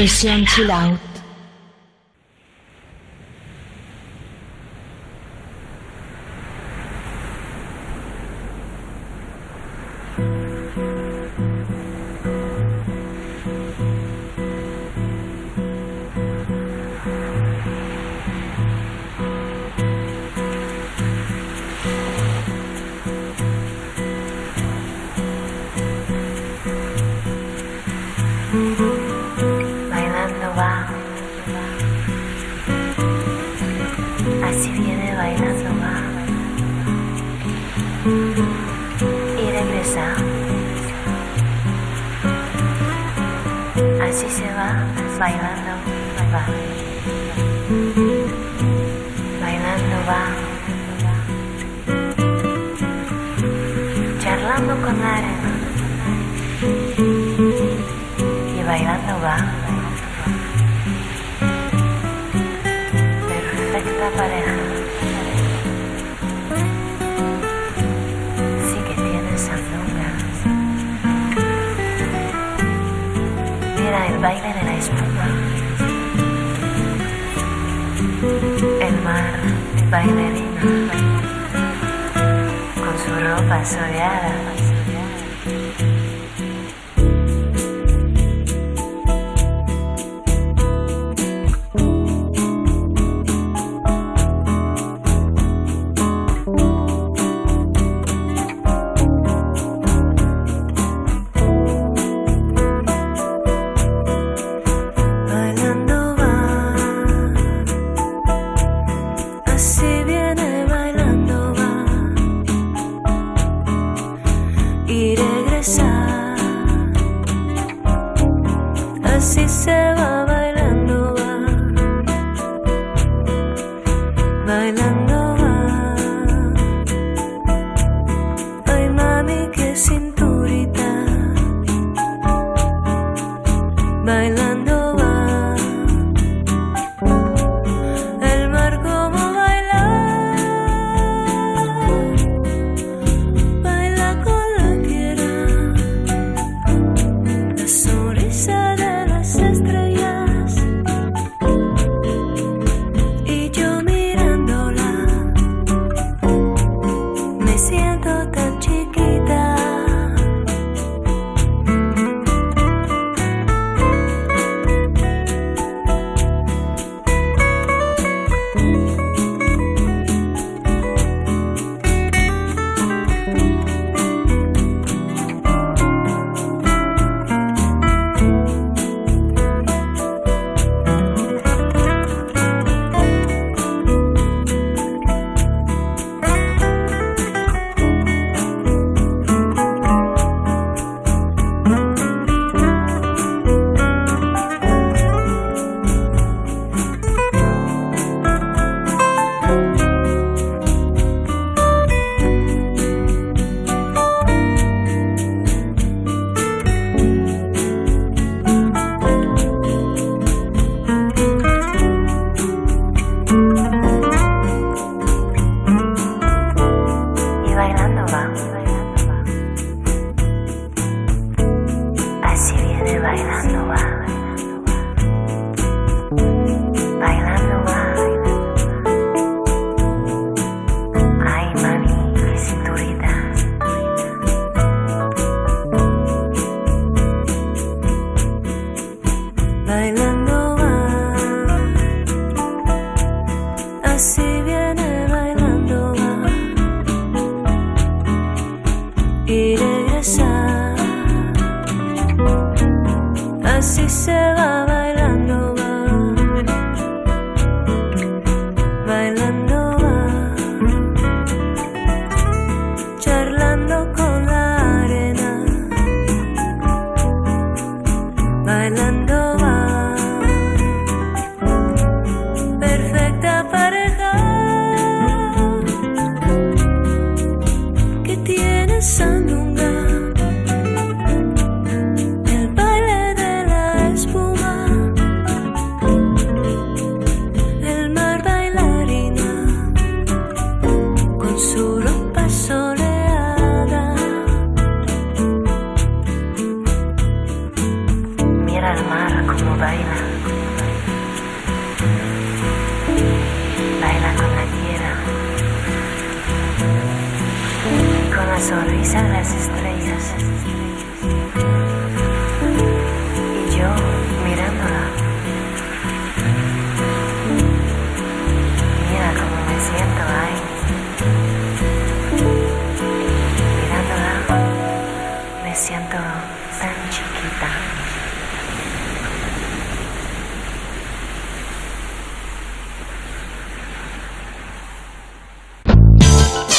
去相亲了。El mar bailarina con su ropa soleada.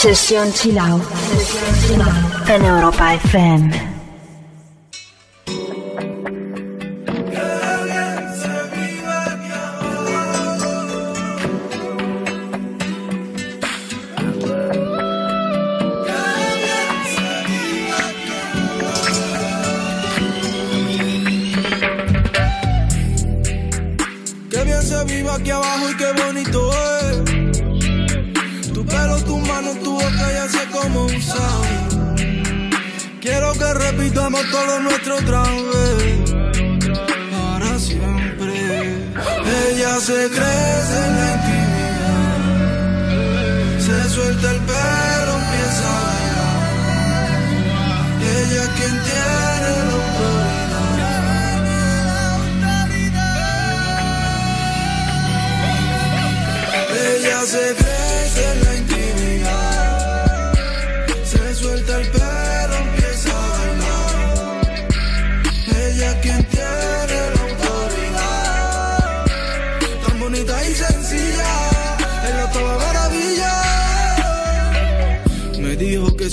Sesión Chill Out. En Europa FM. Qué bien se vive aquí abajo y qué bonito Quiero que repitamos todo nuestro otra vez. Para siempre. Ella se crece en la intimidad. Se suelta el pelo, empieza a bailar. Ella es quien tiene la Ella se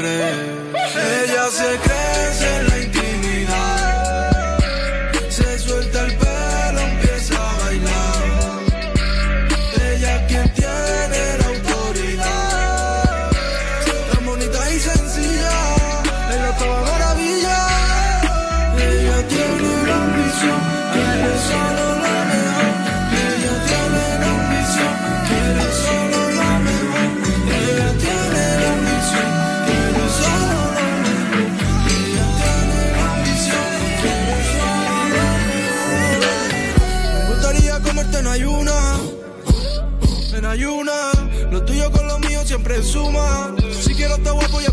Siempre. Ella se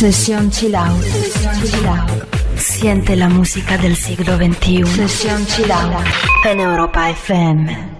Sesión Chill Out. Siente la música del siglo XXI. Sesión Chill Out. En Europa FM.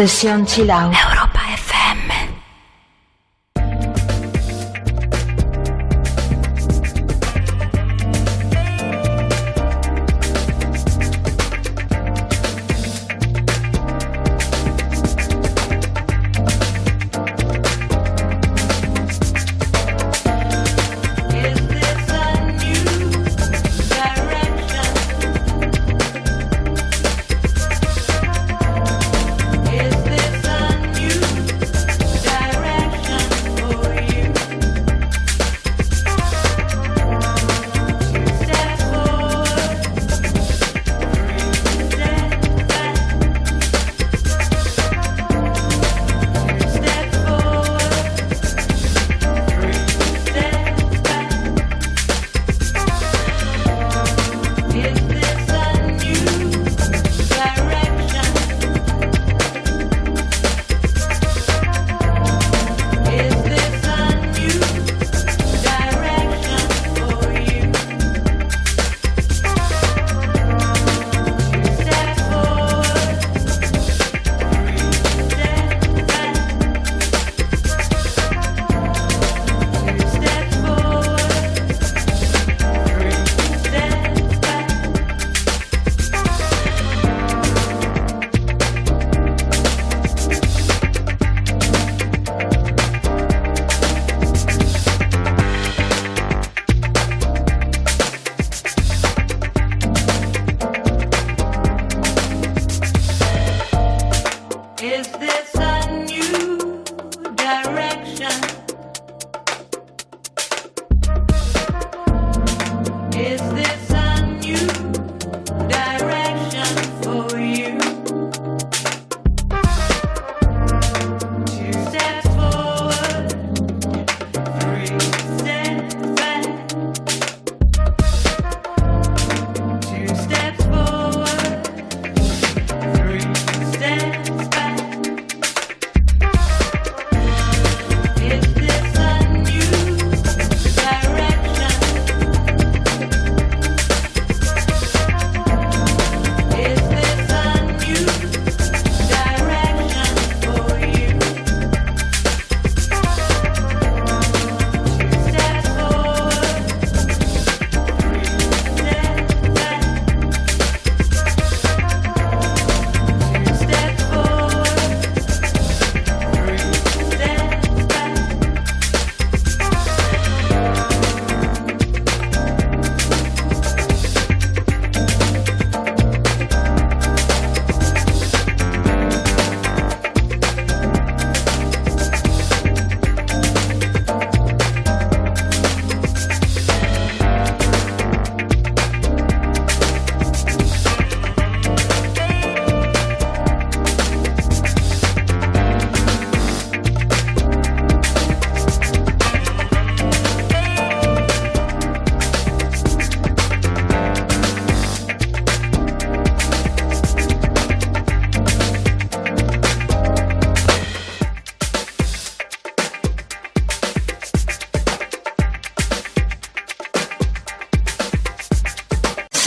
sesión chilao.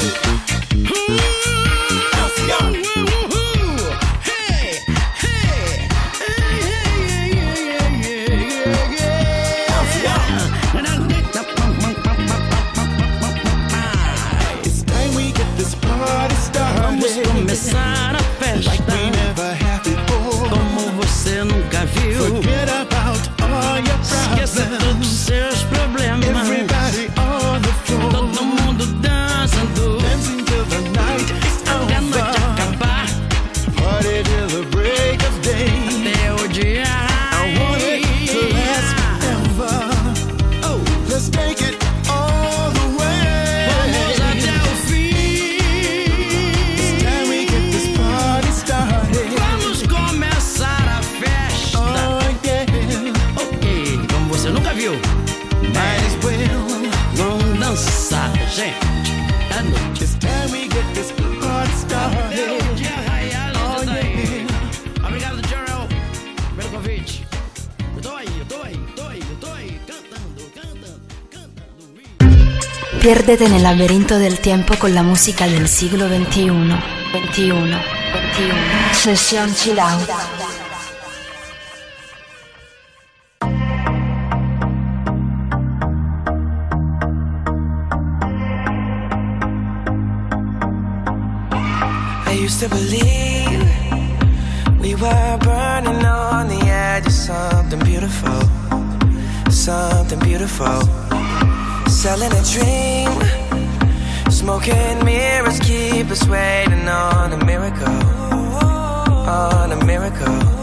Whoa. Piérdete en el laberinto del tiempo con la música del siglo XXI. 21, 21. Sesión I used to believe we were burning on the edge of something beautiful, something beautiful, selling a dream. broken mirrors keep us waiting on a miracle, on a miracle.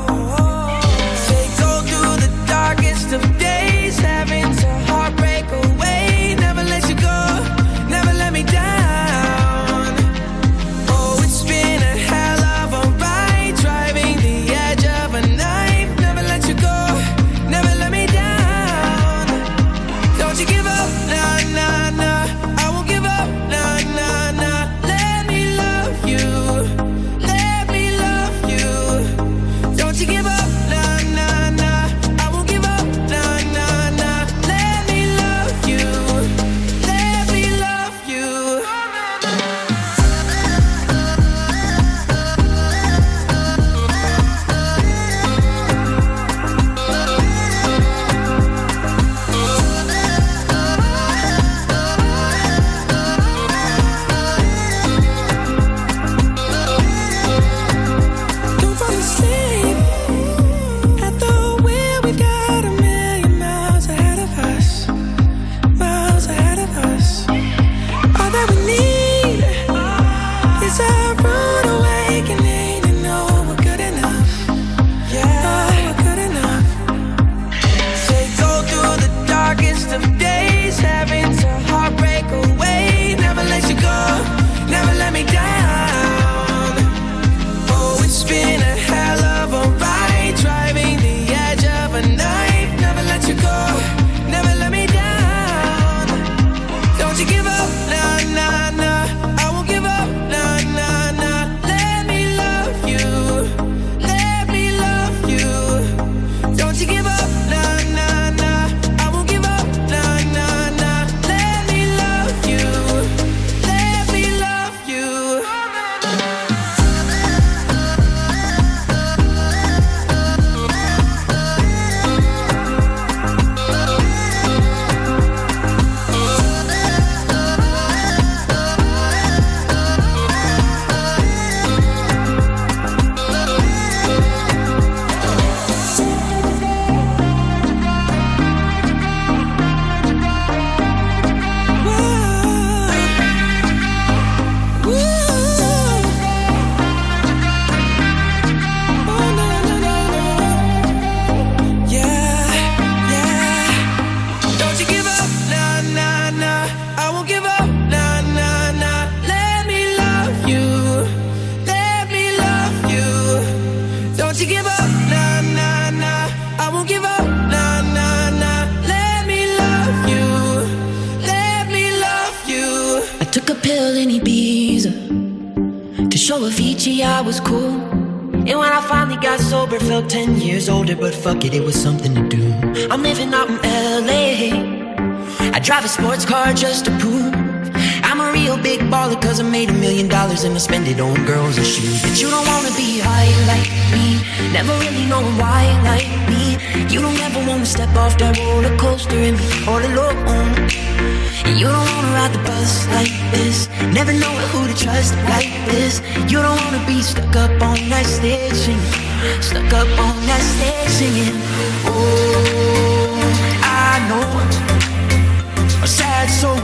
in Ibiza To show Avicii I was cool. And when I finally got sober Felt ten years older But fuck it, it was something to do. I'm living out in L.A. I drive a sports car just to prove I'm a real big baller Cause I made a million dollars And I spend it on girls and shoes. But you don't wanna be high like me Never really knowing why like me. You don't ever wanna step off that roller coaster and be all alone. And you don't wanna ride the bus like this, never know who to trust like this. You don't wanna be stuck up on that stage singing, stuck up on that stage singing. Oh, I know a sad soul,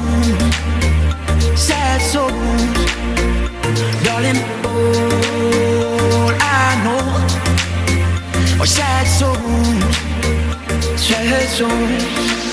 are sad souls, sad souls. I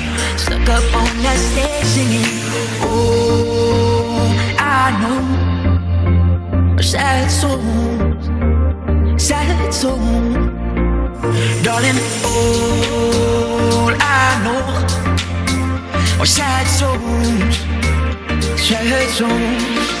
Stuck up on that stage singing. Oh, I know a sad soul, sad soul. Darling, all I know are sad souls, sad souls.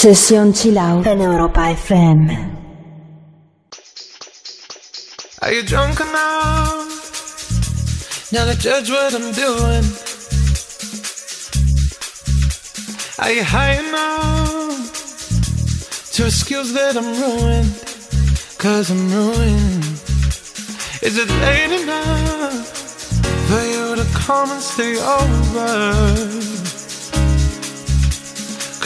Sesión chill out. En Europa FM. Are you drunk enough now to judge what I'm doing? Are you high enough to excuse that I'm ruined? Cause I'm ruined. Is it late enough for you to come and stay over?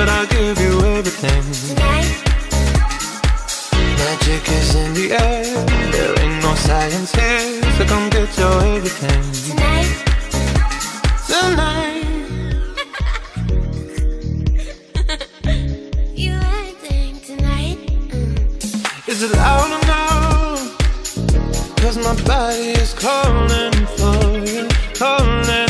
but I'll give you everything. Tonight. Magic is in the air. There ain't no science here, so come get your everything. Tonight. Tonight. Mm. Is it loud or no? Cause my body is calling for you, calling.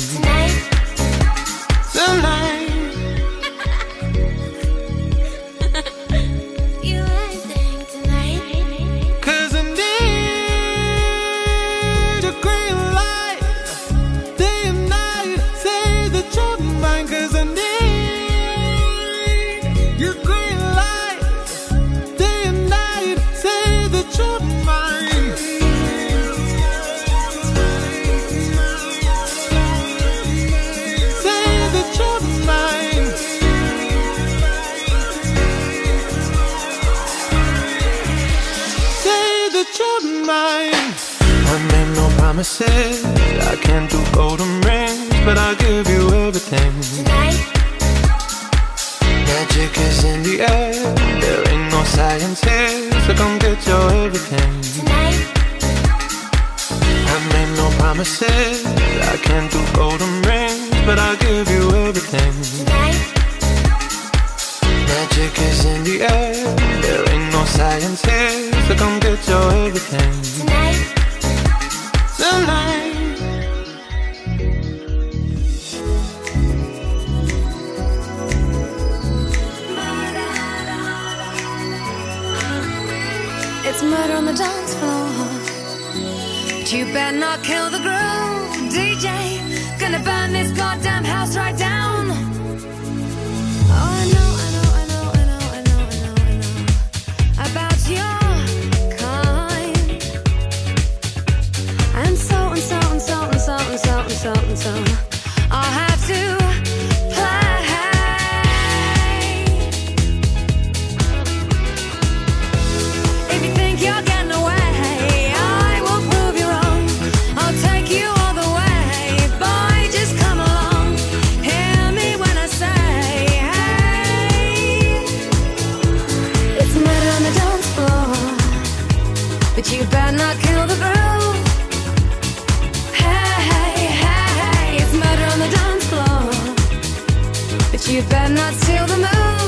But you better not kill the groove. Hey, hey, hey, it's murder on the dance floor. But you better not steal the moon.